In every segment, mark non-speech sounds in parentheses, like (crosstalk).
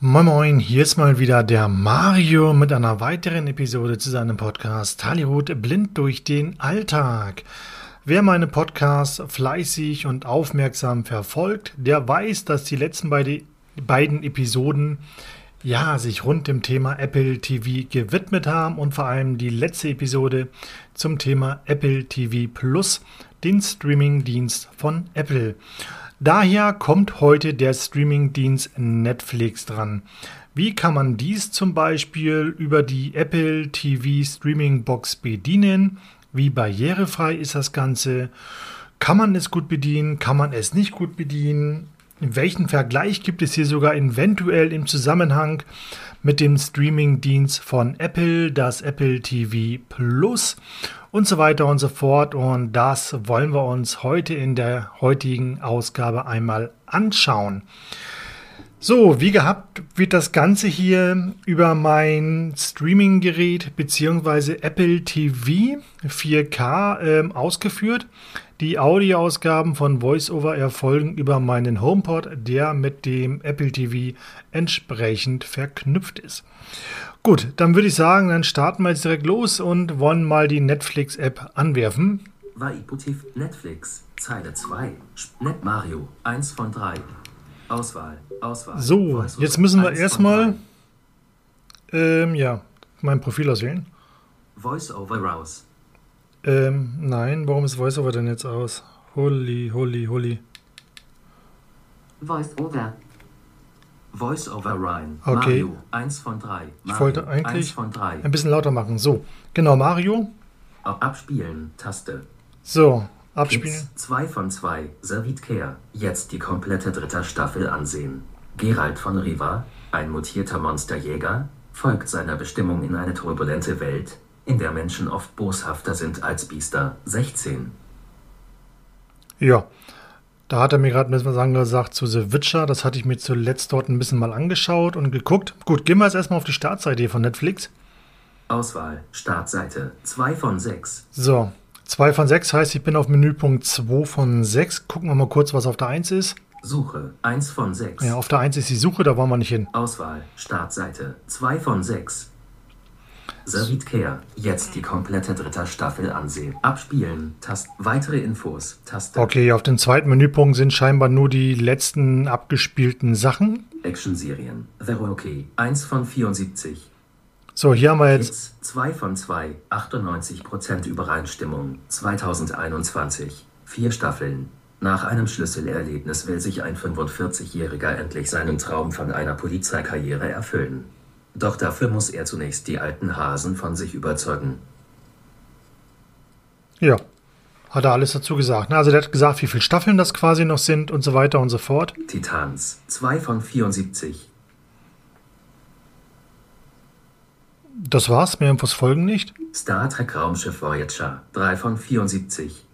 Moin Moin, hier ist mal wieder der Mario mit einer weiteren Episode zu seinem Podcast Hollywood blind durch den Alltag. Wer meine Podcasts fleißig und aufmerksam verfolgt, der weiß, dass die letzten beide, beiden Episoden ja, sich rund dem Thema Apple TV gewidmet haben und vor allem die letzte Episode zum Thema Apple TV Plus, den Streaming-Dienst von Apple. Daher kommt heute der Streaming-Dienst Netflix dran. Wie kann man dies zum Beispiel über die Apple TV Streaming Box bedienen? Wie barrierefrei ist das Ganze? Kann man es gut bedienen? Kann man es nicht gut bedienen? Welchen Vergleich gibt es hier sogar eventuell im Zusammenhang mit dem Streaming-Dienst von Apple, das Apple TV Plus und so weiter und so fort. Und das wollen wir uns heute in der heutigen Ausgabe einmal anschauen. So, wie gehabt wird das Ganze hier über mein Streaming-Gerät bzw. Apple TV 4K äh, ausgeführt. Die Audioausgaben von VoiceOver erfolgen über meinen HomePod, der mit dem Apple TV entsprechend verknüpft ist. Gut, dann würde ich sagen, dann starten wir jetzt direkt los und wollen mal die Netflix-App anwerfen. Waiputiv Netflix, Zeile 2, Net Mario, 1 von 3. Auswahl, Auswahl. So, VoiceOver, jetzt müssen wir 1 von erstmal, ähm, ja, mein Profil auswählen. 3. VoiceOver raus. Ähm, nein, warum ist VoiceOver denn jetzt aus? Holy, holy, holy. Voice over. VoiceOver Ryan. Okay. Mario, 1 von 3. Ich wollte 1 eigentlich von 3. ein bisschen lauter machen. So, genau, Mario. Abspielen, Taste. So, abspielen. Kids, 2 von 2. Servit Care. Jetzt die komplette dritte Staffel ansehen. Gerald von Riva, ein mutierter Monsterjäger, folgt seiner Bestimmung in eine turbulente Welt, in der Menschen oft boshafter sind als Biester. 16. Ja, da hat er mir gerade ein bisschen was angesagt zu The Witcher. Das hatte ich mir zuletzt dort ein bisschen mal angeschaut und geguckt. Gut, gehen wir jetzt erstmal auf die Startseite von Netflix. Auswahl, Startseite, 2 von 6. So, 2 von 6 heißt, ich bin auf Menüpunkt 2 von 6. Gucken wir mal kurz, was auf der 1 ist. Suche, 1 von 6. Ja, auf der 1 ist die Suche, da wollen wir nicht hin. Auswahl, Startseite, 2 von 6. Servit Care, jetzt die komplette dritte Staffel ansehen. Abspielen, Tast, weitere Infos, Taste. Okay, auf dem zweiten Menüpunkt sind scheinbar nur die letzten abgespielten Sachen. Actionserien, The Rookie, 1 von 74. So, hier haben wir jetzt Hits, 2 von 2, 98% Übereinstimmung, 2021. Vier Staffeln. Nach einem Schlüsselerlebnis will sich ein 45-Jähriger endlich seinen Traum von einer Polizeikarriere erfüllen. Doch dafür muss er zunächst die alten Hasen von sich überzeugen. Ja, hat er alles dazu gesagt. ne? Also der hat gesagt, wie viele Staffeln das quasi noch sind und so weiter und so fort. Titans, 2 von 74. Das war's, mehr Infos folgen nicht. Star Trek Raumschiff Voyager, 3 von 74.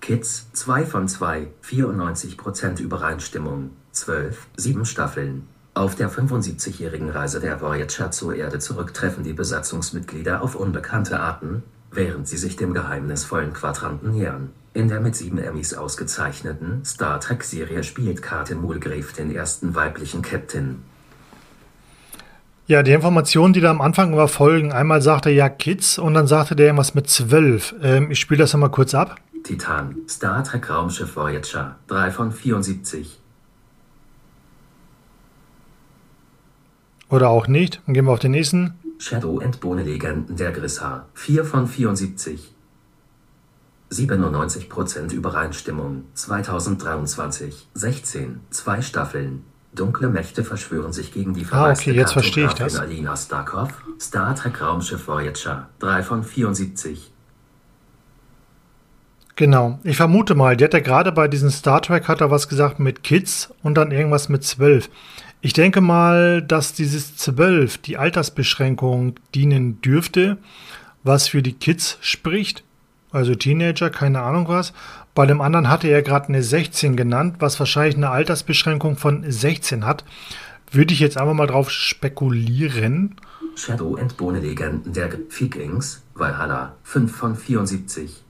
Kids, 2 von 2, 94% Übereinstimmung, 12, 7 Staffeln. Auf der 75-jährigen Reise der Voyager zur Erde zurück treffen die Besatzungsmitglieder auf unbekannte Arten, während sie sich dem geheimnisvollen Quadranten nähern. In der mit sieben Emmys ausgezeichneten Star Trek-Serie spielt Carter Mulgrave den ersten weiblichen Captain. Ja, die Informationen, die da am Anfang immer folgen. Einmal sagt er ja Kids und dann sagte der irgendwas mit 12. Ähm, ich spiele das nochmal kurz ab. Titan, Star Trek Raumschiff Voyager, 3 von 74. Oder auch nicht. Dann gehen wir auf den nächsten. Shadow and Bone Legenden der Grissar, 4 von 74. 97% Übereinstimmung, 2023, 16, zwei Staffeln. Dunkle Mächte verschwören sich gegen die Ah, okay, jetzt verstehe ich das. Alina Starkov, Star Trek Raumschiff Voyager, 3 von 74. Genau. Ich vermute mal, der hat ja gerade bei diesem Star Trek hat er was gesagt mit Kids und dann irgendwas mit 12. Ich denke mal, dass dieses 12 die Altersbeschränkung dienen dürfte, was für die Kids spricht. Also Teenager, keine Ahnung was. Bei dem anderen hatte er gerade eine 16 genannt, was wahrscheinlich eine Altersbeschränkung von 16 hat. Würde ich jetzt einfach mal drauf spekulieren. Shadow and Bone Legenden der Vikings, Valhalla, 5 von 74.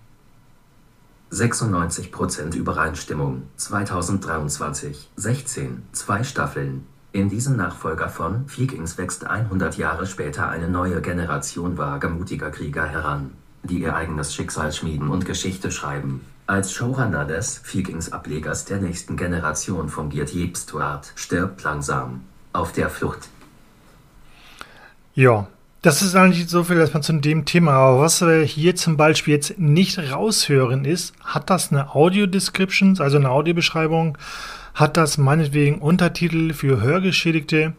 96% Übereinstimmung. 2023. 16. Zwei Staffeln. In diesem Nachfolger von Vikings wächst 100 Jahre später eine neue Generation wagemutiger Krieger heran, die ihr eigenes Schicksal schmieden und Geschichte schreiben. Als Showrunner des Vikings-Ablegers der nächsten Generation fungiert Jeb Stuart, stirbt langsam. Auf der Flucht. Ja, das ist eigentlich so viel erstmal zu dem Thema. Aber was wir hier zum Beispiel jetzt nicht raushören ist, hat das eine Audio-Description, also eine Audiobeschreibung? Hat das meinetwegen Untertitel für Hörgeschädigte?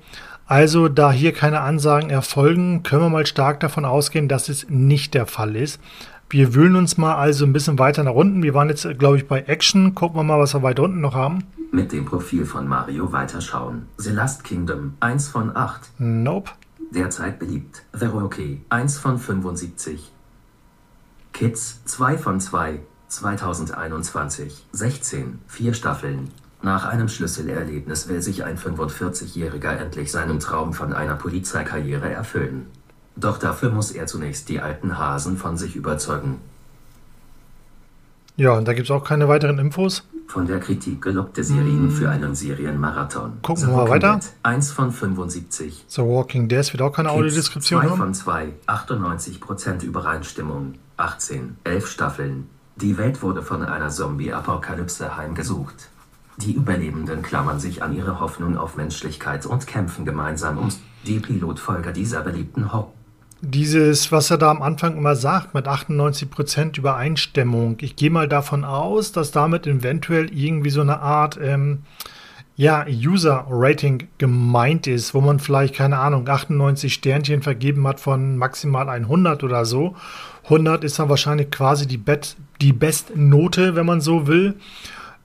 Also, da hier keine Ansagen erfolgen, können wir mal stark davon ausgehen, dass es nicht der Fall ist. Wir wühlen uns mal also ein bisschen weiter nach unten. Wir waren jetzt, glaube ich, bei Action. Gucken wir mal, was wir weiter unten noch haben. Mit dem Profil von Mario weiterschauen. The Last Kingdom, 1 von 8. Nope. Derzeit beliebt. The Rookie, 1 von 75. Kids, 2 von 2. 2021. 16. Vier Staffeln. Nach einem Schlüsselerlebnis will sich ein 45-Jähriger endlich seinen Traum von einer Polizeikarriere erfüllen. Doch dafür muss er zunächst die alten Hasen von sich überzeugen. Ja, und da gibt es auch keine weiteren Infos. Von der Kritik gelobte Serien für einen Serienmarathon. Gucken wir mal weiter. 1 von 75. The Walking Dead wird auch keine Audiodeskription 2 haben. von 2. 98% Übereinstimmung. 18. 11 Staffeln. Die Welt wurde von einer Zombie-Apokalypse heimgesucht. Die Überlebenden klammern sich an ihre Hoffnung auf Menschlichkeit und kämpfen gemeinsam um die Pilotfolge dieser beliebten Haupt Dieses, was er da am Anfang immer sagt, mit 98% Übereinstimmung. Ich gehe mal davon aus, dass damit eventuell irgendwie so eine Art ähm, ja, User-Rating gemeint ist, wo man vielleicht, keine Ahnung, 98 Sternchen vergeben hat von maximal 100 oder so. 100 ist dann wahrscheinlich quasi die, Bet die Bestnote, wenn man so will.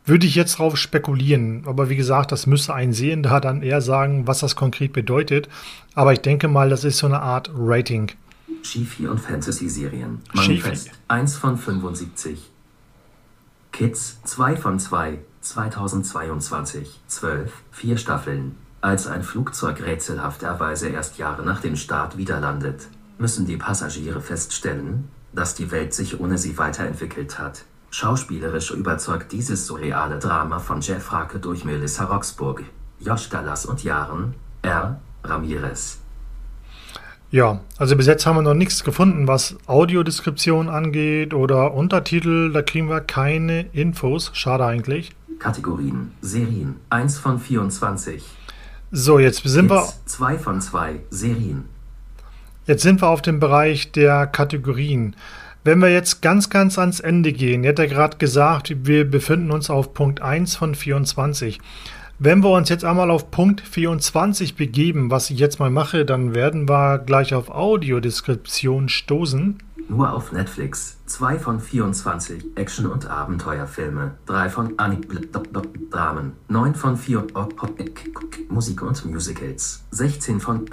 Würde ich jetzt drauf spekulieren. Aber wie gesagt, das müsste ein Sehender dann eher sagen, was das konkret bedeutet. Aber ich denke mal, das ist so eine Art Rating. Shifi und Fantasy-Serien. Manifest 1 von 75. Kids 2 von 2. 2022. 12. Vier Staffeln. Als ein Flugzeug rätselhafterweise erst Jahre nach dem Start wieder landet, müssen die Passagiere feststellen, dass die Welt sich ohne sie weiterentwickelt hat. Schauspielerisch überzeugt dieses surreale Drama von Jeff Rake durch Melissa Roxburgh, Josh Dallas und Jaren R. Ramirez. Ja, also bis jetzt haben wir noch nichts gefunden, was Audiodeskription angeht oder Untertitel. Da kriegen wir keine Infos. Schade eigentlich. Kategorien Serien 1 von 24. So, jetzt sind wir, Hits 2 von 2. Serien jetzt sind wir auf dem Bereich der Kategorien. Wenn wir jetzt ganz, ganz ans Ende gehen, ihr habt ja gerade gesagt, wir befinden uns auf Punkt 1 von 24. Wenn wir uns jetzt einmal auf Punkt 24 begeben, was ich jetzt mal mache, dann werden wir gleich auf Audiodeskription stoßen. Nur auf Netflix. 2 von 24 Action- und Abenteuerfilme. 3 von Dramen. 9 von 4 Musik und Musicals. 16 von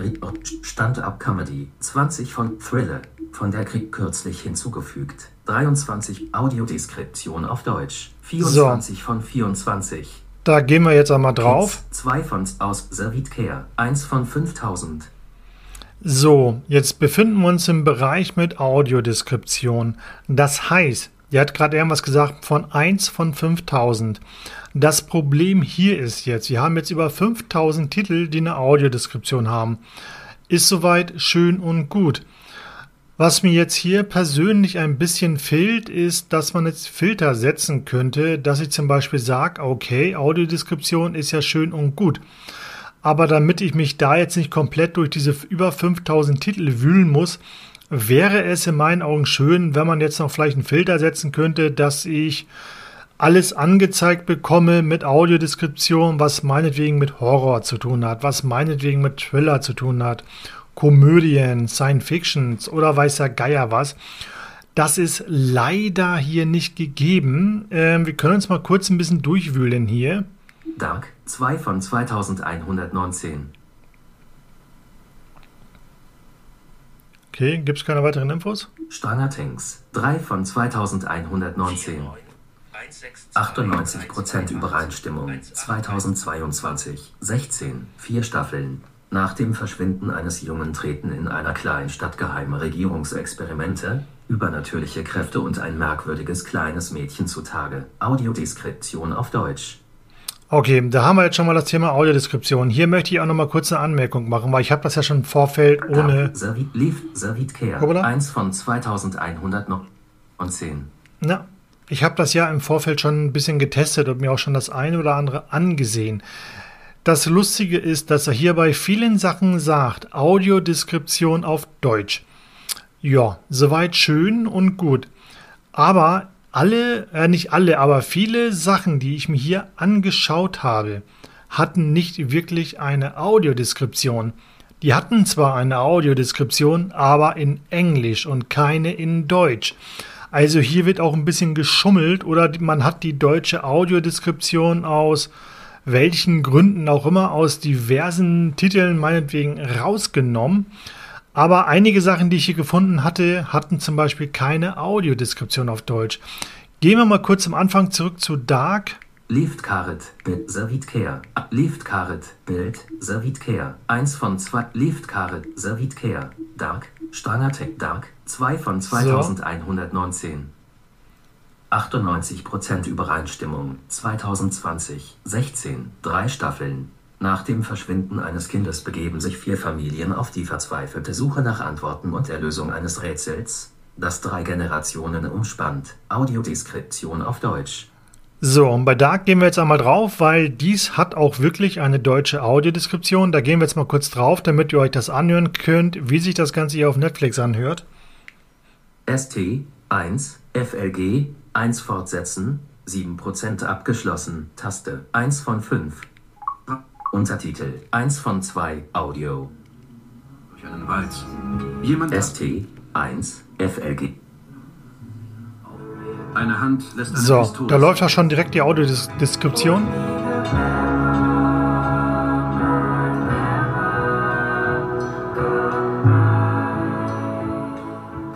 Stand-up Comedy. 20 von Thriller. Von der Krieg kürzlich hinzugefügt. 23 Audiodeskription auf Deutsch. 24 von 24. Da gehen wir jetzt einmal drauf. 2 von aus Servit Care. 1 von 5000. So, jetzt befinden wir uns im Bereich mit Audiodeskription. Das heißt, ihr hat gerade irgendwas gesagt von 1 von 5000. Das Problem hier ist jetzt, wir haben jetzt über 5000 Titel, die eine Audiodeskription haben. Ist soweit schön und gut. Was mir jetzt hier persönlich ein bisschen fehlt, ist, dass man jetzt Filter setzen könnte, dass ich zum Beispiel sage, okay, Audiodeskription ist ja schön und gut. Aber damit ich mich da jetzt nicht komplett durch diese über 5000 Titel wühlen muss, wäre es in meinen Augen schön, wenn man jetzt noch vielleicht einen Filter setzen könnte, dass ich alles angezeigt bekomme mit Audiodeskription, was meinetwegen mit Horror zu tun hat, was meinetwegen mit Thriller zu tun hat, Komödien, Science Fictions oder weiß der Geier was. Das ist leider hier nicht gegeben. Ähm, wir können uns mal kurz ein bisschen durchwühlen hier. Dark 2 von 2119. Okay, gibt es keine weiteren Infos? Stranger Things 3 von 2119. 98% Übereinstimmung 2022. 16. Vier Staffeln. Nach dem Verschwinden eines Jungen treten in einer Kleinstadt geheime Regierungsexperimente, Übernatürliche Kräfte und ein merkwürdiges kleines Mädchen zutage. Audiodeskription auf Deutsch. Okay, da haben wir jetzt schon mal das Thema Audiodeskription. Hier möchte ich auch noch mal kurz eine Anmerkung machen, weil ich habe das ja schon im Vorfeld ohne... Servit, Servit Care. Hoppala. 1 von 2110. Na, ich habe das ja im Vorfeld schon ein bisschen getestet und mir auch schon das eine oder andere angesehen. Das Lustige ist, dass er hier bei vielen Sachen sagt, Audiodeskription auf Deutsch. Ja, soweit schön und gut. Aber alle, äh, nicht alle, aber viele Sachen, die ich mir hier angeschaut habe, hatten nicht wirklich eine Audiodeskription. Die hatten zwar eine Audiodeskription, aber in Englisch und keine in Deutsch. Also hier wird auch ein bisschen geschummelt oder man hat die deutsche Audiodeskription aus welchen Gründen auch immer aus diversen Titeln meinetwegen rausgenommen. Aber einige Sachen, die ich hier gefunden hatte, hatten zum Beispiel keine Audiodeskription auf Deutsch. Gehen wir mal kurz am Anfang zurück zu Dark. Lift Caret, Bild, Servit Care. Lift Caret, Bild, Servit Care. 1 von 2. Lift Caret, Servit Care. Dark, Stranger Tech Dark. 2 von 2119. 98% Übereinstimmung. 2020. 16. Drei Staffeln. Nach dem Verschwinden eines Kindes begeben sich vier Familien auf die verzweifelte Suche nach Antworten und der Lösung eines Rätsels, das drei Generationen umspannt. Audiodeskription auf Deutsch. So, und bei Dark gehen wir jetzt einmal drauf, weil dies hat auch wirklich eine deutsche Audiodeskription. Da gehen wir jetzt mal kurz drauf, damit ihr euch das anhören könnt, wie sich das Ganze hier auf Netflix anhört. ST 1 FLG 1 fortsetzen 7% abgeschlossen Taste 1 von 5 Untertitel 1 von 2 Audio durch einen Wald. Jemand ST 1 FLG eine Hand lässt eine So, Pistole. da läuft ja schon direkt die Audiodeskription.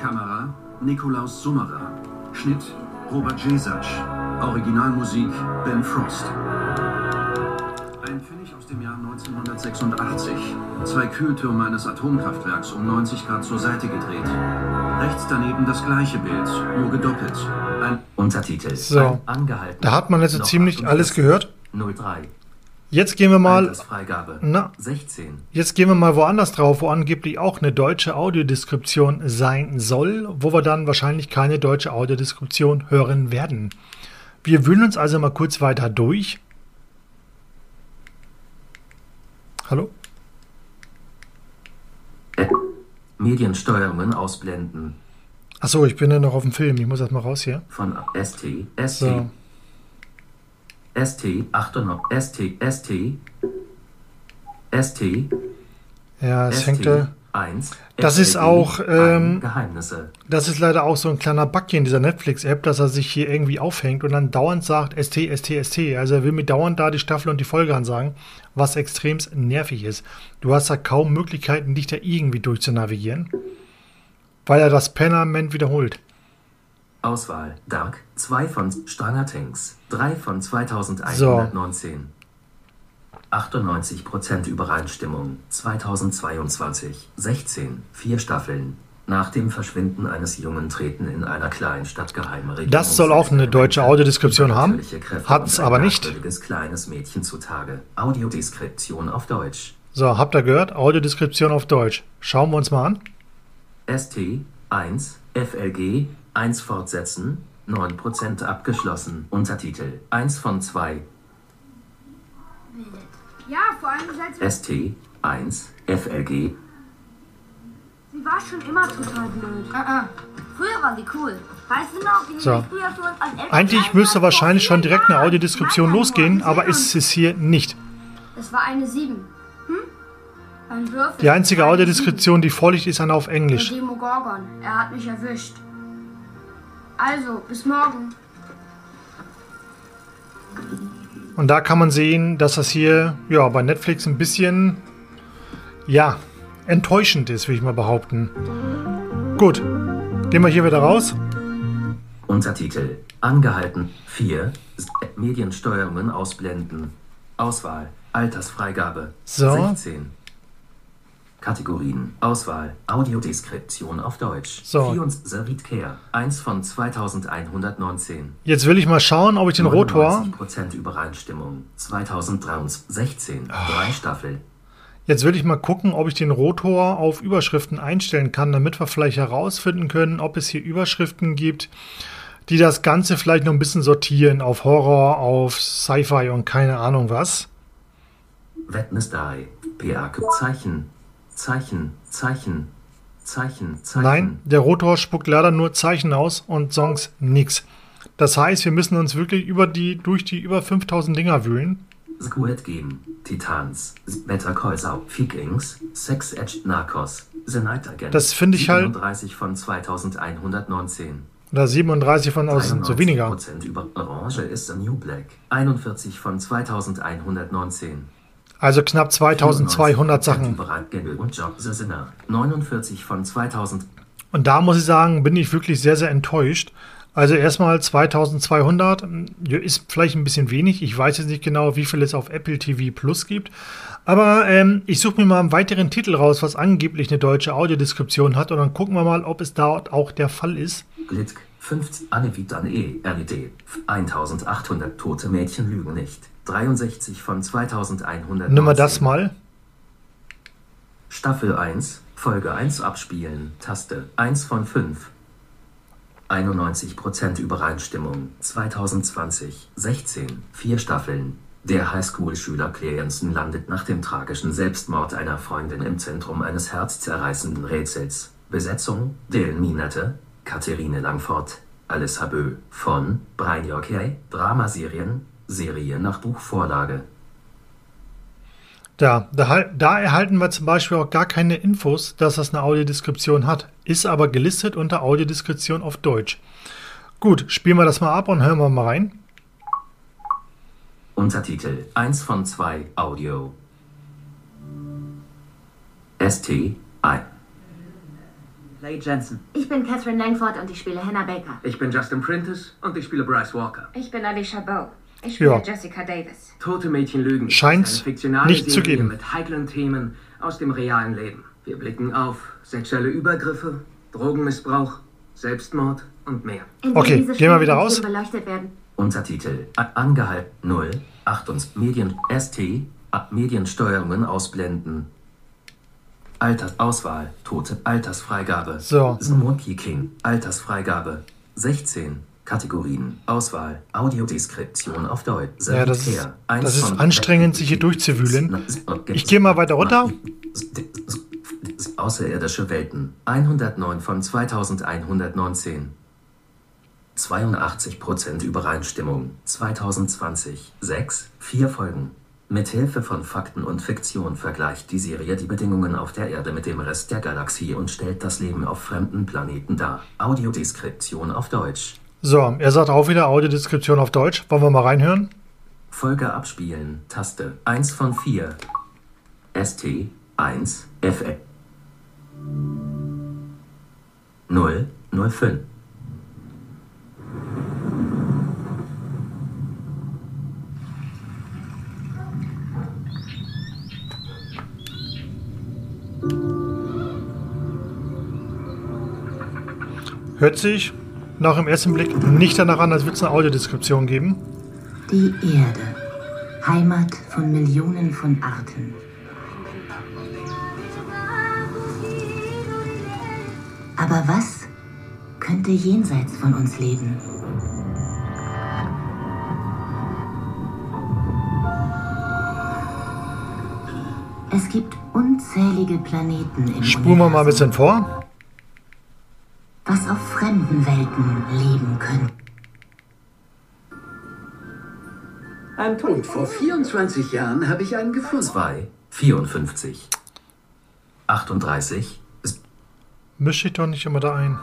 Kamera Nikolaus Summerer. Schnitt Robert Jesac. Originalmusik Ben Frost. Ein Pfennig aus dem Jahr 1986. Zwei Kühltürme eines Atomkraftwerks um 90 Grad zur Seite gedreht. Rechts daneben das gleiche Bild, nur gedoppelt. Ein Untertitel So. Ein angehalten Da hat man jetzt so Noch ziemlich 48. alles gehört. 03 Jetzt gehen wir mal, na, 16 jetzt gehen wir mal woanders drauf, wo angeblich auch eine deutsche Audiodeskription sein soll, wo wir dann wahrscheinlich keine deutsche Audiodeskription hören werden. Wir wühlen uns also mal kurz weiter durch. Hallo? Mediensteuerungen ausblenden Achso, ich bin ja noch auf dem Film. Ich muss erst mal raus hier. von ST ST So. ST 98 ST ST ST Ja, es ST hängt da. 1 Das ist auch, ähm, Geheimnisse Das ist leider auch so ein kleiner Bug hier in dieser Netflix-App, dass er sich hier irgendwie aufhängt und dann dauernd sagt ST, ST, ST. Also er will mir dauernd da die Staffel und die Folge ansagen, was extrem nervig ist. Du hast da kaum Möglichkeiten, dich da irgendwie durchzunavigieren, weil er das Permanent wiederholt. Auswahl Dark 2 von Stranger Tanks 3 von 2119 98% Übereinstimmung 2022 16 vier Staffeln nach dem Verschwinden eines Jungen treten in einer Kleinstadt geheime Das soll auch eine deutsche Audiodeskription haben, hat's und ein aber nicht. kleines Mädchen zutage. Audiodeskription auf Deutsch. So, habt ihr gehört? Audiodeskription auf Deutsch. Schauen wir uns mal an. ST 1 FLG 1 fortsetzen 9% abgeschlossen. Untertitel 1 von 2 Ja, vor allem seit sie, ST 1 FLG sie war schon immer total blöd. Früher war sie cool. Weißt du noch, wie So. früher für uns als Eigentlich müsste wahrscheinlich schon direkt eine Audiodeskription losgehen, aber ist es hier nicht. Es war eine 7. Hm? Ein Würfel. Die einzige Audiodeskription, die vorliegt, ist eine auf 7. Englisch. Der Demogorgon. Er hat mich erwischt. Also, bis morgen. Und da kann man sehen, dass das hier ja, bei Netflix ein bisschen, ja, enttäuschend ist, will ich mal behaupten. Gut, gehen wir hier wieder raus. Untertitel Angehalten 4 Mediensteuerungen ausblenden Auswahl Altersfreigabe So. 16 Kategorien. Auswahl. Audiodeskription auf Deutsch. So. Sarit Care. 1 von 2119. Jetzt will ich mal schauen, ob ich den Rotor. 99% Übereinstimmung. 2016. Drei Staffel. Jetzt will ich mal gucken, ob ich den Rotor auf Überschriften einstellen kann, damit wir vielleicht herausfinden können, ob es hier Überschriften gibt, die das Ganze vielleicht noch ein bisschen sortieren auf Horror, auf Sci-Fi und keine Ahnung was. Wednesday. PA Zeichen. Zeichen. Zeichen. Zeichen. Zeichen. Nein, der Rotor spuckt leider nur Zeichen aus und Songs nix. Das heißt, wir müssen uns wirklich über die, durch die über 5000 Dinger wühlen. Squid Game, Titans, Better Call Saul, Vikings, Sex Edge Narcos, The Night Again. Das finde ich halt- 37 von 2119. Oder 37 von außen, so weniger. 93% über Orange is the New Black. 41 von 2119. Also knapp 2200 Sachen. Und Job the Sinner. 49 von 2000. Und da muss ich sagen, bin ich wirklich sehr, sehr enttäuscht. Also erstmal 2200 ja, ist vielleicht ein bisschen wenig. Ich weiß jetzt nicht genau, wie viel es auf Apple TV Plus gibt. Aber ähm, ich suche mir mal einen weiteren Titel raus, was angeblich eine deutsche Audiodeskription hat. Und dann gucken wir mal, ob es dort auch der Fall ist. Glitk, 50, Anne Vitan E, LED, 1800 tote Mädchen lügen nicht. 63 von 2100. Nimm mal das mal. Staffel 1, Folge 1 abspielen, Taste 1 von 5. 91% Übereinstimmung, 2020, 16, 4 Staffeln. Der Highschool-Schüler Cleanson landet nach dem tragischen Selbstmord einer Freundin im Zentrum eines herzzerreißenden Rätsels. Besetzung: Dylan Minette, Katharine Langford, Alice Habö von Brian Yorkey, Dramaserien, Serie nach Buchvorlage. Da, da, da erhalten wir zum Beispiel auch gar keine Infos, dass das eine Audiodeskription hat. Ist aber gelistet unter Audiodeskription auf Deutsch. Gut, spielen wir das mal ab und hören wir mal rein. Untertitel 1 von 2 Audio. ST I. Lay Jensen. Ich bin Catherine Langford und ich spiele Hannah Baker. Ich bin Justin Prentice und ich spiele Bryce Walker. Ich bin Alicia Bow. Ich spiele Ja. Jessica Davis. Tote Mädchen lügen. Fiktionale nicht zu geben. Mit heiklen Themen aus dem realen Leben. Wir blicken auf sexuelle Übergriffe, Drogenmissbrauch, Selbstmord und mehr. In Okay, gehen wir wieder raus. Untertitel A- Angehalten 0 8 Medien ST Mediensteuerungen ausblenden. Altersauswahl Tote Altersfreigabe. So. Monkey King Altersfreigabe 16 Kategorien Auswahl Audiodeskription auf Deutsch. Ja, das ist- das ist anstrengend, sich hier durchzuwühlen. Ich gehe mal weiter runter. Außerirdische Welten 109 von 2119 82% Übereinstimmung 2020 6 4 Folgen Mithilfe von Fakten und Fiktion vergleicht die Serie die Bedingungen auf der Erde mit dem Rest der Galaxie und stellt das Leben auf fremden Planeten dar. Audiodeskription auf Deutsch. So, er sagt auch wieder Audiodeskription auf Deutsch. Wollen wir mal reinhören? Folge abspielen. Taste 1 von 4. ST 1 FE 0 05 Hört sich nach dem ersten Blick nicht danach an, als würde es eine Audiodeskription geben. Die Erde, Heimat von Millionen von Arten. Aber was könnte jenseits von uns leben? Es gibt unzählige Planeten im Spulen wir mal ein bisschen vor. Fremden Welten leben können. Und vor 24 Jahren habe ich einen gefunden. 2 54 38 Misch dich doch nicht immer da ein.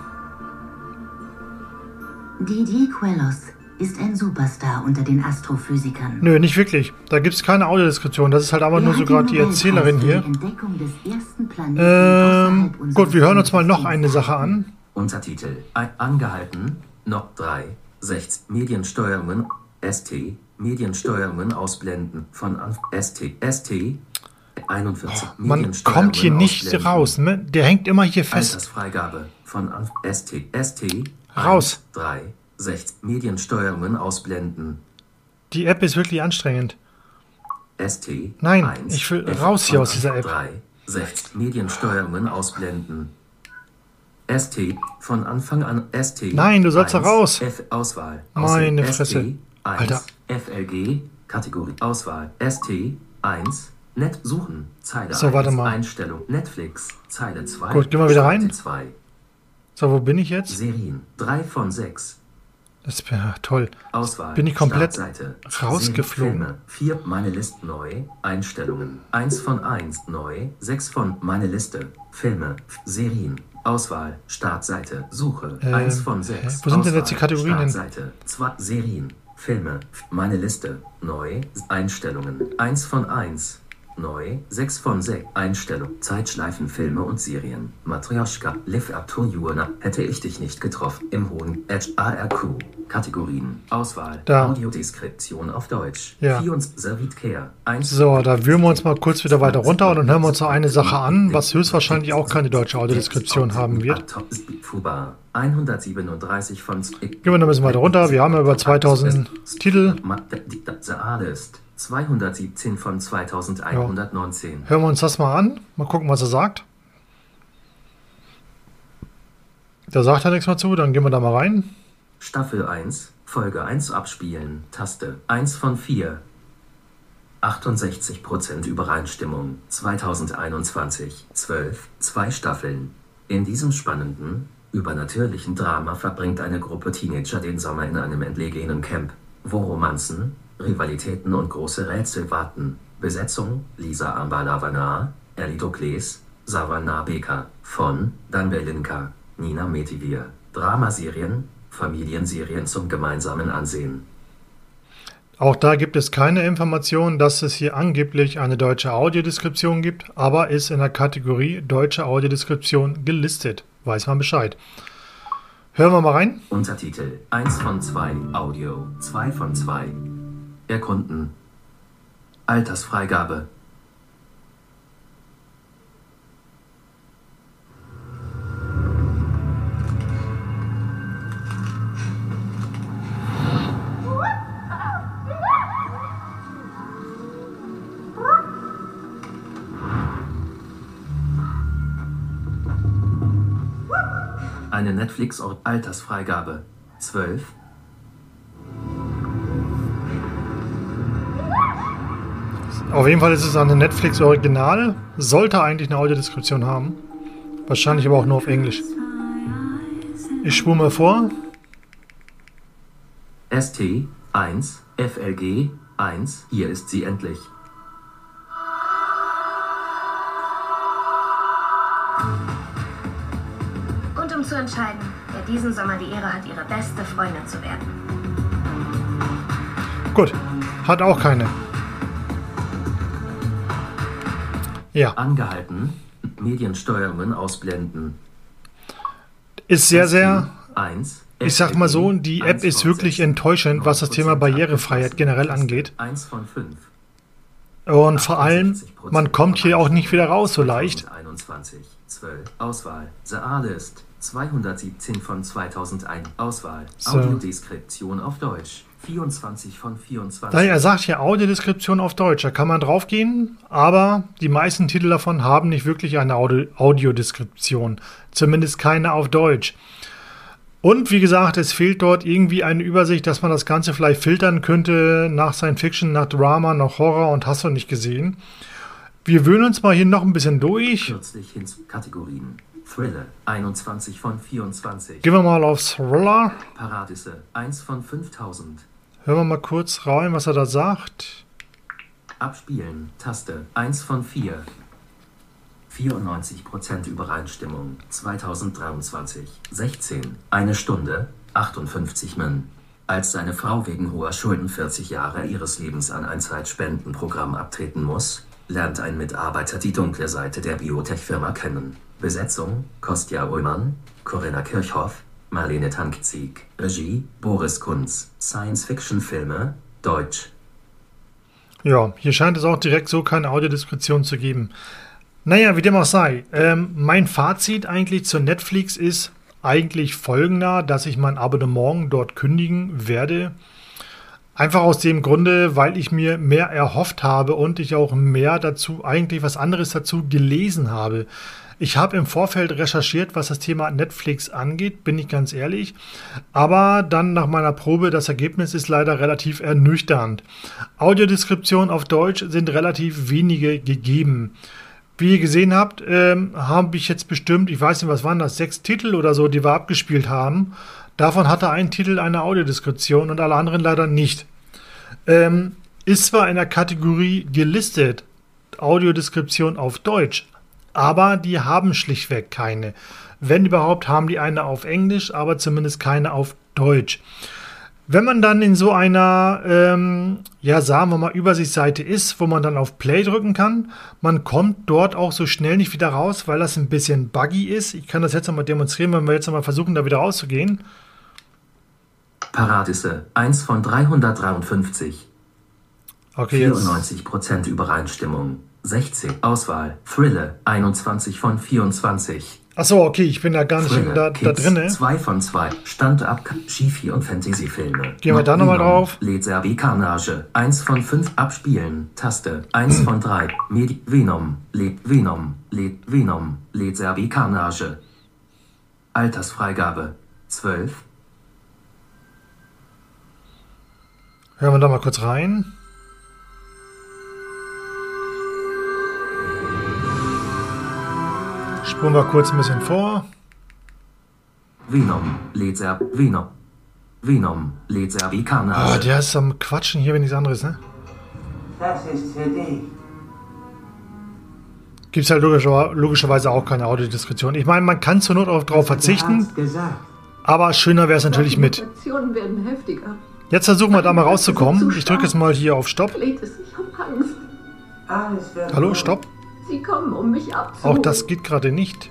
Didier Queloz ist ein Superstar unter den Astrophysikern. Nö, nicht wirklich. Da gibt es keine Audiodeskription. Das ist halt aber nur so gerade die Erzählerin hier. Ähm, gut, wir hören uns mal noch eine Sache an. Untertitel Angehalten noch 3 6 Mediensteuerungen ST Mediensteuerungen ausblenden von Anf ST ST 41 Man Mediensteuerungen kommt hier nicht raus. Ne? Der hängt immer hier fest. Altersfreigabe von Anf ST ST Raus. 3 6 Mediensteuerungen ausblenden. Die App ist wirklich anstrengend. ST Nein, 1, ich will F raus hier aus dieser App. 3 6 Mediensteuerungen ausblenden. ST von Anfang an ST Nein, du sollst da 1, raus. F Auswahl Meine ST Fresse. 1 Alter. FLG Kategorie Auswahl ST 1 Net suchen Zeile So, warte 1, mal. Einstellung Netflix Zeile 2 Gut, gehen wir wieder rein. 2 So, wo bin ich jetzt? Serien 3 von 6 Das wäre toll. Auswahl. Bin ich komplett rausgeflogen. Filme. 4 meine Liste neu. Einstellungen. 1 von 1 neu. 6 von meine Liste. Filme. Serien. Auswahl. Startseite. Suche. Ähm, 1 von 6. hä? Wo sind denn jetzt die Kategorien? Startseite. 2 Serien. Filme. Meine Liste. Neu. Einstellungen. 1 von 1. Neu. 6 von 6. Einstellung. Zeitschleifen, Filme und Serien. Matryoshka. Live up to you. Na, Hätte ich dich nicht getroffen. Im hohen Edge ARQ. Kategorien. Auswahl. Da. Audiodeskription auf Deutsch. Ja. 4 und Servit Care. 1 So, da wühlen wir uns mal kurz wieder weiter runter und dann hören wir uns noch eine Sache an, was höchstwahrscheinlich auch keine deutsche Audiodeskription haben wird. Fubar 137 von Gehen wir noch ein bisschen weiter runter. Wir haben ja über 2000 Titel. The Artist 217 von 2119. Hören wir uns das mal an. Mal gucken, was er sagt. Da sagt er nichts mehr zu, dann gehen wir da mal rein. Staffel 1, Folge 1 abspielen, Taste 1 von 4. 68% Übereinstimmung, 2021, 12, zwei Staffeln. In diesem spannenden, übernatürlichen Drama verbringt eine Gruppe Teenager den Sommer in einem entlegenen Camp, wo Romanzen, Rivalitäten und große Rätsel warten. Besetzung: Lisa Ambalavana, Ellie Dokles, Savannah Becker, von Dan Belinka, Nina Metivir. Dramaserien, Familienserien zum gemeinsamen Ansehen. Auch da gibt es keine Information, dass es hier angeblich eine deutsche Audiodeskription gibt, aber ist in der Kategorie deutsche Audiodeskription gelistet. Weiß man Bescheid. Hören wir mal rein. Untertitel 1 von 2, Audio 2 von 2. Erkunden. Altersfreigabe. Eine Netflix-Altersfreigabe. 12. Auf jeden Fall ist es eine Netflix Original. Sollte eigentlich eine Audiodeskription haben. Wahrscheinlich aber auch nur auf Englisch. Ich spule mal vor. ST 1, FLG 1, hier ist sie endlich. Und um zu entscheiden, wer diesen Sommer die Ehre hat, ihre beste Freundin zu werden. Gut. Hat auch keine. Ja, Angehalten. Mediensteuerungen ausblenden. ist sehr, sehr. 1, Ich sag mal so, die App ist wirklich enttäuschend, was das Thema Barrierefreiheit generell angeht. 1 von 5. Und vor allem, man kommt hier auch nicht wieder raus so leicht. 21, 12. Auswahl. The Artist. 217 von 2001. Auswahl. So. Audiodeskription auf Deutsch. 24 von 24. Da er sagt ja Audiodeskription auf Deutsch, da kann man draufgehen, aber die meisten Titel davon haben nicht wirklich eine Audio Audiodeskription. Zumindest keine auf Deutsch. Und wie gesagt, es fehlt dort irgendwie eine Übersicht, dass man das Ganze vielleicht filtern könnte nach Science Fiction, nach Drama, nach Horror und hast du nicht gesehen. Wir wöhnen uns mal hier noch ein bisschen durch. Kürzlich hin zu Kategorien. Thriller. 21 von 24. Gehen wir mal aufs Thriller. Paradise. 1 von 5000. Hören wir mal kurz rein, was er da sagt. Abspielen. Taste. 1 von 4. 94% Übereinstimmung. 2023. 16. Eine Stunde. 58 Min. Als seine Frau wegen hoher Schulden 40 Jahre ihres Lebens an ein Zeitspendenprogramm abtreten muss, lernt ein Mitarbeiter die dunkle Seite der Biotech-Firma kennen. Besetzung: Kostja Ullmann, Corinna Kirchhoff, Marlene Tankzieg. Regie: Boris Kunz. Science-Fiction-Filme, Deutsch. Ja, hier scheint es auch direkt so keine Audiodeskription zu geben. Naja, wie dem auch sei. Ähm, mein Fazit eigentlich zu Netflix ist eigentlich folgender, dass ich mein Abonnement dort kündigen werde. Einfach aus dem Grunde, weil ich mir mehr erhofft habe und ich auch mehr dazu, eigentlich was anderes dazu gelesen habe. Ich habe im Vorfeld recherchiert, was das Thema Netflix angeht, bin ich ganz ehrlich. Aber dann nach meiner Probe, das Ergebnis ist leider relativ ernüchternd. Audiodeskriptionen auf Deutsch sind relativ wenige gegeben. Wie ihr gesehen habt, ähm, habe ich jetzt bestimmt, ich weiß nicht, was waren das, sechs Titel oder so, die wir abgespielt haben. Davon hatte ein Titel eine Audiodeskription und alle anderen leider nicht. Ähm, ist zwar in der Kategorie gelistet, Audiodeskription auf Deutsch, aber die haben schlichtweg keine. Wenn überhaupt, haben die eine auf Englisch, aber zumindest keine auf Deutsch. Wenn man dann in so einer, ähm, ja, sagen wir mal, Übersichtsseite ist, wo man dann auf Play drücken kann, man kommt dort auch so schnell nicht wieder raus, weil das ein bisschen buggy ist. Ich kann das jetzt nochmal demonstrieren, wenn wir jetzt nochmal versuchen, da wieder rauszugehen. Paradisse 1 von 353. Okay, 94% jetzt. Übereinstimmung. 16. Auswahl. Thriller 21 von 24. Achso, okay, ich bin da gar nicht Thriller, da, da drin. 2 von 2. Stand ab Schifi und Fantasy-Filme. Gehen wir da nochmal drauf. Laser B Carnage. 1 von 5. Abspielen. Taste. 1 von 3. Medi Venom. Led Venom. Led Venom. Laser B Carnage. Altersfreigabe. 12. Hören wir da mal kurz rein. Spulen wir kurz ein bisschen vor. Venom, Laser, Venom. Venom, Laser, Kanal. Oh, der ist am Quatschen hier, wenn nichts anderes, ne? Das ist für dich. Gibt es halt logischer, logischerweise auch keine Audiodiskussion. Ich meine, man kann zur Not auch darauf verzichten. Aber schöner wäre es natürlich mit. Jetzt versuchen wir da mal rauszukommen. Ich drücke jetzt mal hier auf Stopp. Hallo, Stopp. Sie kommen, um mich abzuholen. Auch das geht gerade nicht.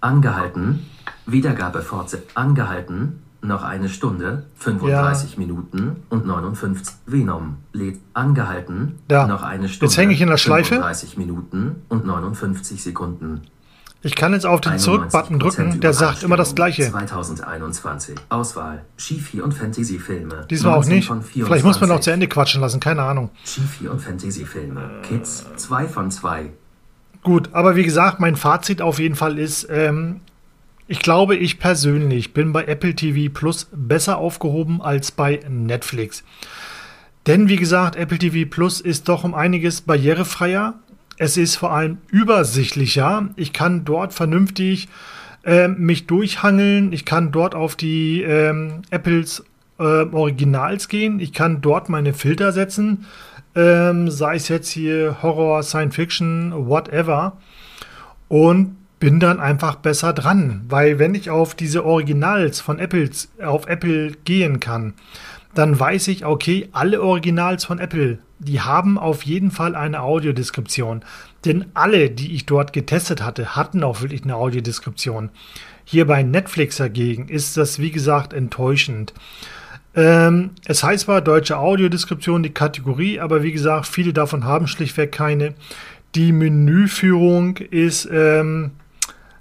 Angehalten. Wiedergabe fortsetzen. Angehalten. Noch eine Stunde, 35 ja. Minuten und 59. Venom lädt angehalten. Da. Noch eine Stunde. Jetzt hänge ich in der Schleife. 35 Minuten und 59 Sekunden. Ich kann jetzt auf den Zurück-Button drücken, der sagt immer das gleiche. 2021. Auswahl. Shifi und Fantasy-Filme. Diesmal auch nicht. Vielleicht muss man noch zu Ende quatschen lassen, keine Ahnung. Shifi und Fantasy-Filme. Kids 2 von 2. Gut, aber wie gesagt, mein Fazit auf jeden Fall ist, ähm, ich glaube, ich persönlich bin bei Apple TV Plus besser aufgehoben als bei Netflix. Denn wie gesagt, Apple TV Plus ist doch um einiges barrierefreier. Es ist vor allem übersichtlicher. Ich kann dort vernünftig äh, mich durchhangeln. Ich kann dort auf die ähm, Apples äh, Originals gehen. Ich kann dort meine Filter setzen ähm, sei es jetzt hier Horror, Science Fiction, whatever. Und bin dann einfach besser dran, weil wenn ich auf diese Originals von Apples auf Apple gehen kann, dann weiß ich, okay, alle Originals von Apple, die haben auf jeden Fall eine Audiodeskription. Denn alle, die ich dort getestet hatte, hatten auch wirklich eine Audiodeskription. Hier bei Netflix dagegen ist das, wie gesagt, enttäuschend. Ähm, es heißt zwar deutsche Audiodeskription, die Kategorie, aber wie gesagt, viele davon haben schlichtweg keine. Die Menüführung ist, ähm,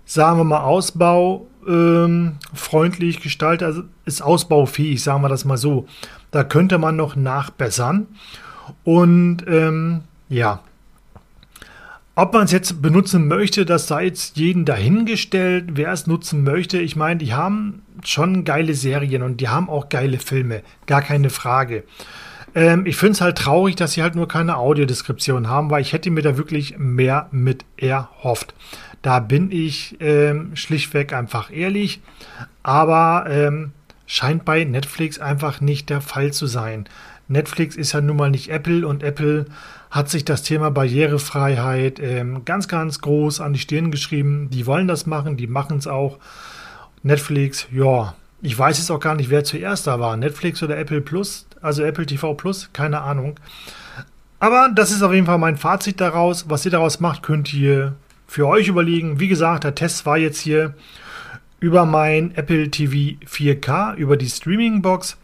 sagen wir mal, Ausbau ähm, freundlich gestaltet, also ist ausbaufähig, sagen wir das mal so. Da könnte man noch nachbessern. Und ähm, ja, ob man es jetzt benutzen möchte, das sei jetzt jeden dahingestellt, wer es nutzen möchte. Ich meine, die haben schon geile Serien und die haben auch geile Filme, gar keine Frage. Ähm, ich finde es halt traurig, dass sie halt nur keine Audiodeskription haben, weil ich hätte mir da wirklich mehr mit erhofft. Da bin ich ähm, schlichtweg einfach ehrlich, aber ähm, scheint bei Netflix einfach nicht der Fall zu sein. Netflix ist ja nun mal nicht Apple und Apple hat sich das Thema Barrierefreiheit ähm, ganz, ganz groß an die Stirn geschrieben. Die wollen das machen, die machen es auch. Netflix, ja, ich weiß jetzt auch gar nicht, wer zuerst da war. Netflix oder Apple Plus, also Apple TV Plus, keine Ahnung. Aber das ist auf jeden Fall mein Fazit daraus. Was ihr daraus macht, könnt ihr für euch überlegen. Wie gesagt, der Test war jetzt hier über mein Apple TV 4K, über die Streaming Box.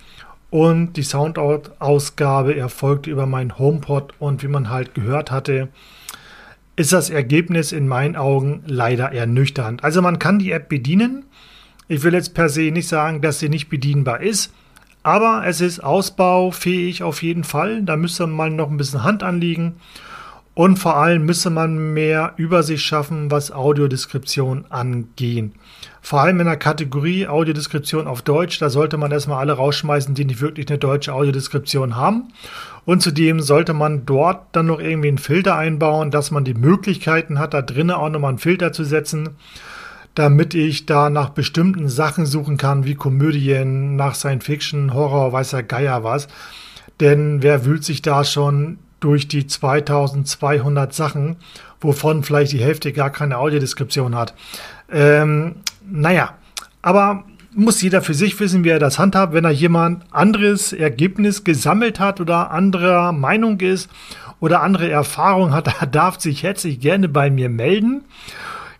und die Soundausgabe erfolgte über meinen HomePod und wie man halt gehört hatte, ist das Ergebnis in meinen Augen leider ernüchternd. Also man kann die App bedienen. Ich will jetzt per se nicht sagen, dass sie nicht bedienbar ist, aber es ist ausbaufähig auf jeden Fall. Da müsste man noch ein bisschen Hand anlegen. Und vor allem müsste man mehr Übersicht schaffen, was Audiodeskription angeht. Vor allem in der Kategorie Audiodeskription auf Deutsch, da sollte man erstmal alle rausschmeißen, die nicht wirklich eine deutsche Audiodeskription haben. Und zudem sollte man dort dann noch irgendwie einen Filter einbauen, dass man die Möglichkeiten hat, da drinnen auch nochmal einen Filter zu setzen, damit ich da nach bestimmten Sachen suchen kann, wie Komödien, nach Science Fiction, Horror, weiß der Geier was. Denn wer wühlt sich da schon durch die 2200 Sachen, wovon vielleicht die Hälfte gar keine Audiodeskription hat. Ähm, naja, aber muss jeder für sich wissen, wie er das handhabt. Wenn er jemand anderes Ergebnis gesammelt hat oder anderer Meinung ist oder andere Erfahrung hat, (laughs) er darf sich herzlich gerne bei mir melden.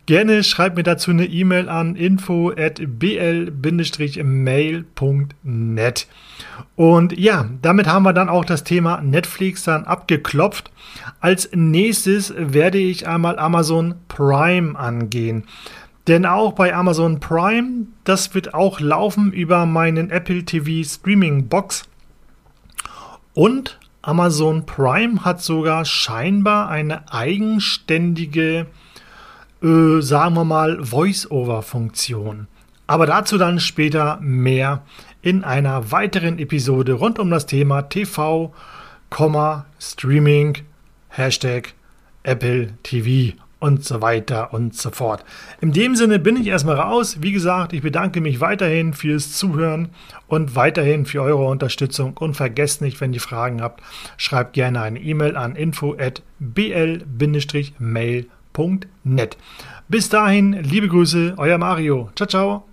Gerne schreibt mir dazu eine E-Mail an info at bl-mail.net. Und ja, damit haben wir dann auch das Thema Netflix dann abgeklopft. Als nächstes werde ich einmal Amazon Prime angehen. Denn auch bei Amazon Prime, das wird auch laufen über meinen Apple TV Streaming Box. Und Amazon Prime hat sogar scheinbar eine eigenständige äh, sagen wir mal, Voice-Over-Funktion. Aber dazu dann später mehr in einer weiteren Episode rund um das Thema TV, Streaming, Hashtag Apple TV und so weiter und so fort. In dem Sinne bin ich erstmal raus. Wie gesagt, ich bedanke mich weiterhin fürs Zuhören und weiterhin für eure Unterstützung. Und vergesst nicht, wenn ihr Fragen habt, schreibt gerne eine E-Mail an info at bl-mail.com www.ftf.net. Bis dahin, liebe Grüße, euer Mario. Ciao, ciao.